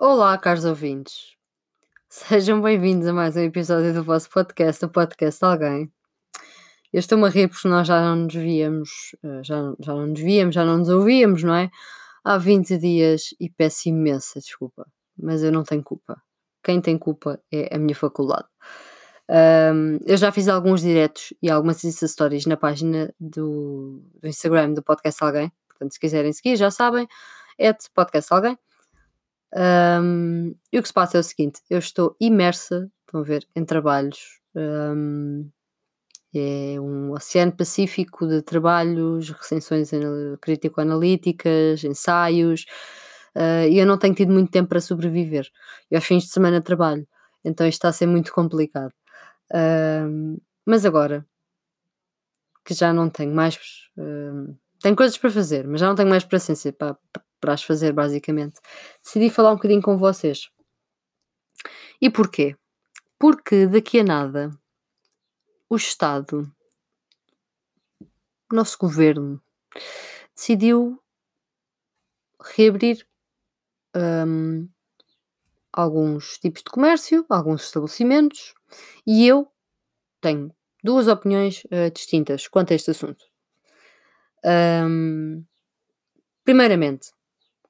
Olá, caros ouvintes. Sejam bem-vindos a mais um episódio do vosso podcast, o podcast alguém. Eu estou-me a rir porque nós já não nos víamos, eh, já, já não nos víamos, já não nos ouvíamos, não é? Há 20 dias e peço imensa desculpa, mas eu não tenho culpa. Quem tem culpa é a minha faculdade. Um, eu já fiz alguns diretos e algumas Insta Stories na página do, do Instagram do Podcast Alguém. Portanto, se quiserem seguir, já sabem, é de Podcast Alguém. Um, e o que se passa é o seguinte: eu estou imersa, estão a ver, em trabalhos. Um, é um oceano pacífico de trabalhos, recensões crítico-analíticas, ensaios, uh, e eu não tenho tido muito tempo para sobreviver. E aos fins de semana trabalho, então isto está a ser muito complicado. Uh, mas agora que já não tenho mais. Uh, tenho coisas para fazer, mas já não tenho mais paciência para, para as fazer, basicamente. Decidi falar um bocadinho com vocês. E porquê? Porque daqui a nada o Estado, o nosso governo, decidiu reabrir um, alguns tipos de comércio, alguns estabelecimentos, e eu tenho duas opiniões uh, distintas quanto a este assunto. Um, primeiramente,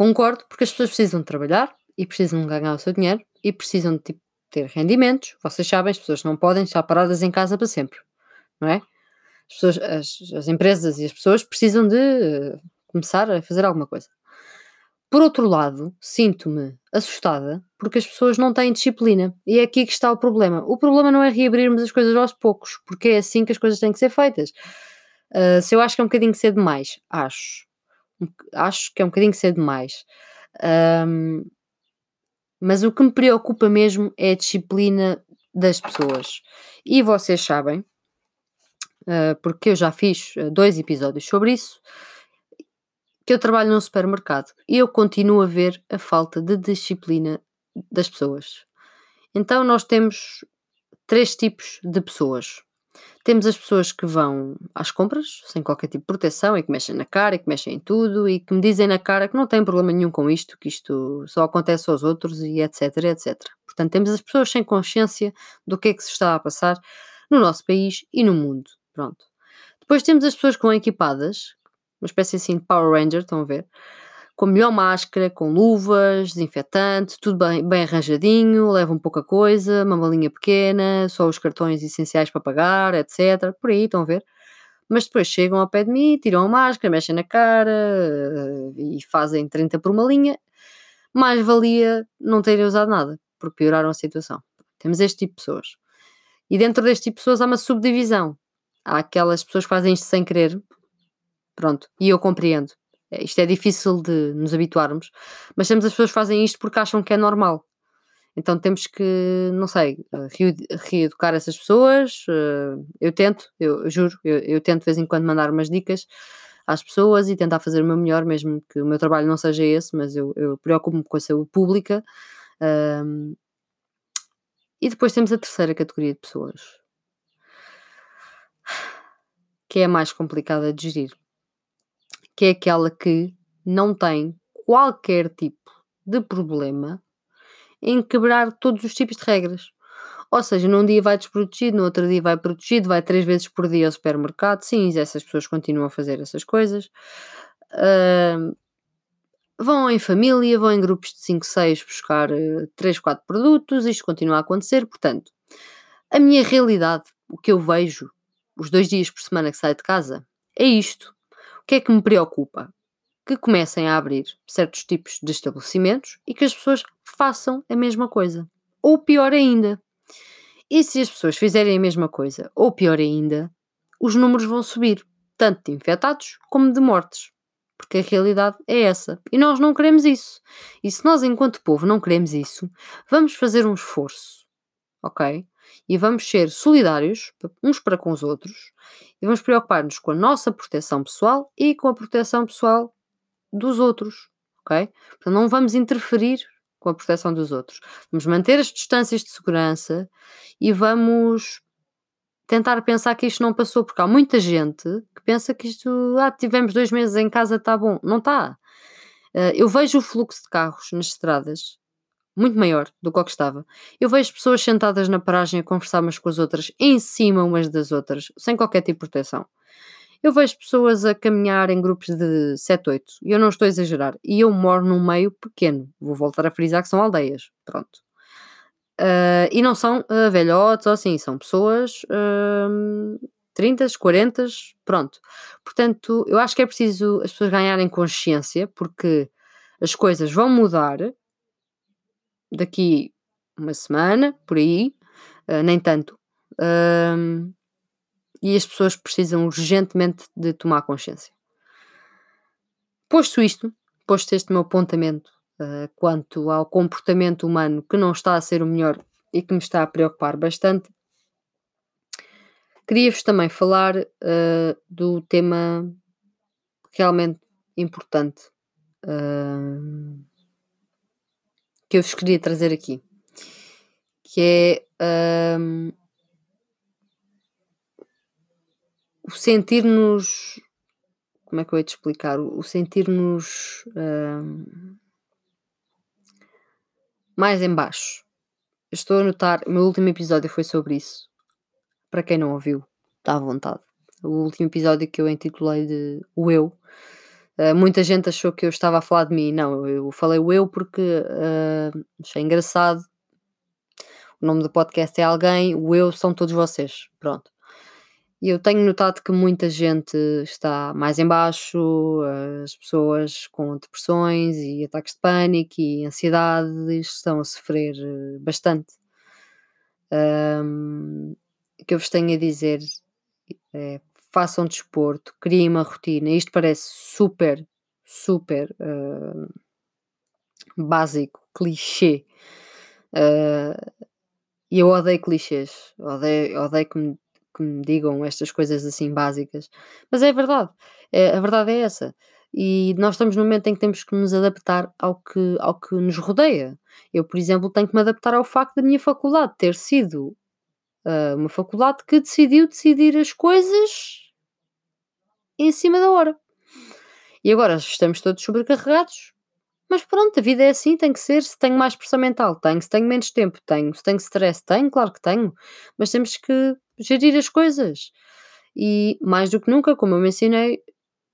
concordo porque as pessoas precisam de trabalhar e precisam de ganhar o seu dinheiro e precisam de tipo, ter rendimentos. Vocês sabem, as pessoas não podem estar paradas em casa para sempre, não é? As, pessoas, as, as empresas e as pessoas precisam de uh, começar a fazer alguma coisa. Por outro lado, sinto-me assustada porque as pessoas não têm disciplina. E é aqui que está o problema. O problema não é reabrirmos as coisas aos poucos, porque é assim que as coisas têm que ser feitas. Uh, se eu acho que é um bocadinho cedo demais, acho. Acho que é um bocadinho cedo demais. Um, mas o que me preocupa mesmo é a disciplina das pessoas. E vocês sabem, uh, porque eu já fiz dois episódios sobre isso, que eu trabalho num supermercado e eu continuo a ver a falta de disciplina das pessoas. Então nós temos três tipos de pessoas. Temos as pessoas que vão às compras sem qualquer tipo de proteção e que mexem na cara e que mexem em tudo e que me dizem na cara que não têm problema nenhum com isto, que isto só acontece aos outros e etc, etc. Portanto, temos as pessoas sem consciência do que é que se está a passar no nosso país e no mundo. Pronto. Depois temos as pessoas que vão equipadas, uma espécie assim de Power Ranger, estão a ver? Com a melhor máscara, com luvas, desinfetante, tudo bem, bem arranjadinho, levam pouca coisa, uma malinha pequena, só os cartões essenciais para pagar, etc. Por aí, estão a ver? Mas depois chegam ao pé de mim, tiram a máscara, mexem na cara eh, e fazem 30 por uma linha. Mais valia não terem usado nada, porque pioraram a situação. Temos este tipo de pessoas. E dentro deste tipo de pessoas há uma subdivisão. Há aquelas pessoas que fazem isto sem querer, Pronto, e eu compreendo. É, isto é difícil de nos habituarmos, mas temos as pessoas que fazem isto porque acham que é normal. Então temos que, não sei, eh, reeducar essas pessoas. Eh, eu tento, eu juro, eu, eu, tento de vez em quando mandar umas dicas às pessoas e tentar fazer o meu melhor, mesmo que o meu trabalho não seja esse, mas eu, eu preocupo-me com a saúde pública. Um, e depois temos a terceira categoria de pessoas, que é a mais complicada de gerir que é aquela que não tem qualquer tipo de problema em quebrar todos os tipos de regras. Ou seja, num dia vai desprotegido, no outro dia vai protegido, vai três vezes por dia ao supermercado. Sim, essas pessoas continuam a fazer essas coisas. Uh, vão em família, vão em grupos de 5, 6 buscar uh, 3, 4 produtos. Isto continua a acontecer. Portanto, a minha realidade, o que eu vejo os dois dias por semana que saio de casa, é isto que é que me preocupa? Que comecem a abrir certos tipos de estabelecimentos e que as pessoas façam a mesma coisa. Ou pior ainda. E se as pessoas fizerem a mesma coisa, ou pior ainda, os números vão subir, tanto de infectados como de mortes. Porque a realidade é essa. E nós não queremos isso. E se nós, enquanto povo, não queremos isso, vamos fazer um esforço. Ok? E vamos ser solidários uns para com os outros e vamos preocupar-nos com a nossa proteção pessoal e com a proteção pessoal dos outros, ok? Portanto, não vamos interferir com a proteção dos outros. Vamos manter as distâncias de segurança e vamos tentar pensar que isto não passou, porque há muita gente que pensa que isto, ah, tivemos dois meses em casa, está bom. Não está. Uh, eu vejo o fluxo de carros nas estradas muito maior do que o que estava. Eu vejo pessoas sentadas na paragem a conversar umas com as outras, em cima umas das outras, sem qualquer tipo de proteção. Eu vejo pessoas a caminhar em grupos de 7, 8, e eu não estou a exagerar. E eu moro num meio pequeno. Vou voltar a frisar que são aldeias. Pronto. Uh, e não são uh, velhotes ou assim, são pessoas uh, 30, 40, pronto. Portanto, eu acho que é preciso as pessoas ganharem consciência, porque as coisas vão mudar daqui uma semana, por aí, uh, nem tanto. Uh, e as pessoas precisam urgentemente de tomar consciência. Posto isto, posto este meu apontamento uh, quanto ao comportamento humano que não está a ser o melhor e que me está a preocupar bastante, queria-vos também falar do tema realmente importante que eu vos queria trazer aqui, que é um, o sentir-nos. Como é que eu ia te explicar? O sentir-nos um, mais em baixo. estou a notar, o meu último episódio foi sobre isso. Para quem não ouviu, está à vontade. O último episódio que eu intitulei de O Eu Uh, muita gente achou que eu estava a falar de mim. Não, eu falei o eu porque uh, achei engraçado. O nome do podcast é alguém, o eu são todos vocês. Pronto. E eu tenho notado que muita gente está mais em baixo, as pessoas com depressões e ataques de pânico e ansiedade estão a sofrer eh, bastante. Um, o que eu vos tenho a dizer é façam desporto, criem uma rotina. Isto parece super, super uh, básico, clichê. Uh, e eu odeio clichês, odeio, odeio que, me, que me digam estas coisas assim básicas. Mas é verdade, é, a verdade é essa. E nós estamos num momento em que temos que nos adaptar ao que, ao que nos rodeia. Eu, por exemplo, tenho que me adaptar ao facto da minha faculdade ter sido uh, uma faculdade que decidiu decidir as coisas em cima da hora. E agora estamos todos sobrecarregados. Mas pronto, a vida é assim, tem que ser. Se tenho mais pressão mental, tenho. Se tenho menos tempo, tenho. Se tenho stress, tenho, claro que tenho. Mas temos que gerir as coisas. E mais do que nunca, como eu mencionei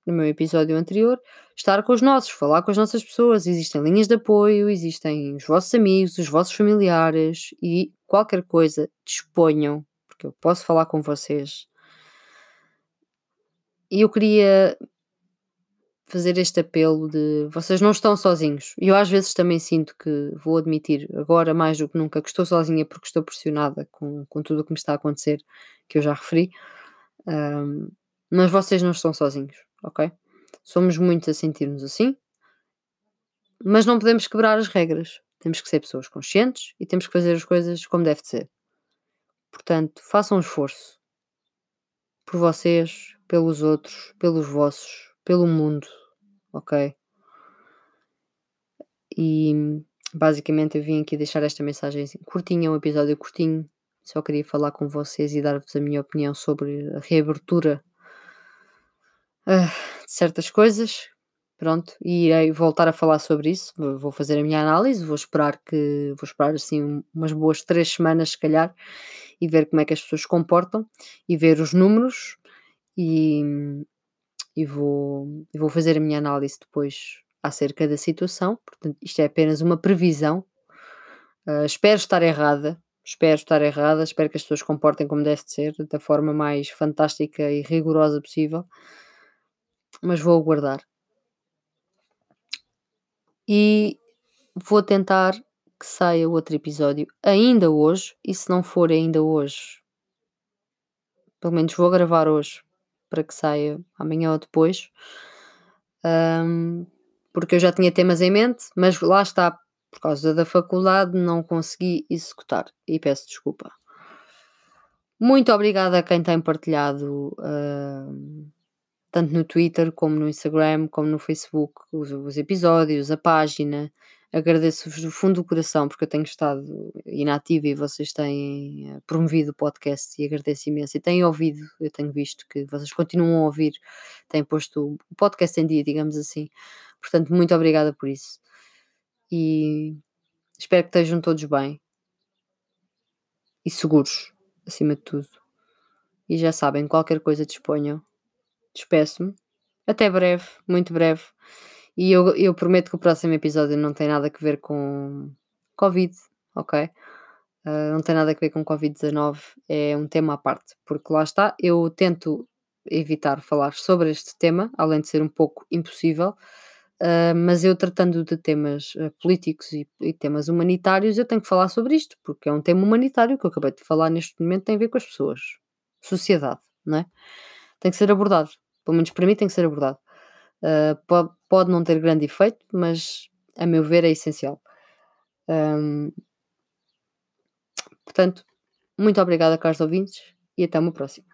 no meu episódio anterior, estar com os nossos, falar com as nossas pessoas. Existem linhas de apoio, existem os vossos amigos, os vossos familiares e qualquer coisa, disponham, porque eu posso falar com vocês. E eu queria fazer este apelo de vocês não estão sozinhos. Eu às vezes também sinto que, vou admitir, agora mais do que nunca, que estou sozinha porque estou pressionada com, com tudo o que me está a acontecer, que eu já referi. Um, mas vocês não estão sozinhos, ok? Somos muitos a sentir-nos assim, mas não podemos quebrar as regras. Temos que ser pessoas conscientes e temos que fazer as coisas como deve de ser. Portanto, façam um esforço por vocês, pelos outros, pelos vossos, pelo mundo, ok? E basicamente eu vim aqui deixar esta mensagem assim, curtinha, um episódio curtinho. Só queria falar com vocês e dar-vos a minha opinião sobre a reabertura uh, de certas coisas. Pronto, e irei voltar a falar sobre isso. Vou fazer a minha análise, vou esperar que vou esperar assim umas boas três semanas, se calhar, e ver como é que as pessoas se comportam e ver os números e, e vou, vou fazer a minha análise depois acerca da situação. Portanto, isto é apenas uma previsão. Uh, espero estar errada, espero estar errada, espero que as pessoas comportem como deve ser, da forma mais fantástica e rigorosa possível, mas vou aguardar. E vou tentar que saia outro episódio ainda hoje, e se não for ainda hoje, pelo menos vou gravar hoje, para que saia amanhã ou depois, um, porque eu já tinha temas em mente, mas lá está, por causa da faculdade, não consegui executar e peço desculpa. Muito obrigada a quem tem partilhado, tanto no Twitter, como no Instagram, como no Facebook, os, os episódios, a página. Agradeço-vos do fundo do coração porque eu tenho estado inativa e vocês têm eh, promovido o podcast e agradeço imenso. E têm ouvido, eu tenho visto que vocês continuam a ouvir, têm posto o podcast em dia, digamos assim. Portanto, muito obrigada por isso. E Espero que estejam todos bem e seguros, acima de tudo. E já sabem, qualquer coisa disponham. Despeço-me. Até breve, muito breve. E eu, eu prometo que o próximo episódio não tem nada a ver com Covid, ok? Uh, não tem nada a ver com Covid-19, é um tema à parte, porque lá está, eu tento evitar falar sobre este tema, além de ser um pouco impossível, uh, mas eu tratando de temas uh, políticos e, e, temas humanitários, eu tenho que falar sobre isto, porque é um tema humanitário que eu acabei de falar neste momento, tem a ver com as pessoas, sociedade, não é? Tem que ser abordado, pelo menos para mim tem que ser abordado. Pode, pode, não ter grande efeito, mas a meu ver é essencial. Um, Portanto, muito obrigada, caros ouvintes, e até uma próxima.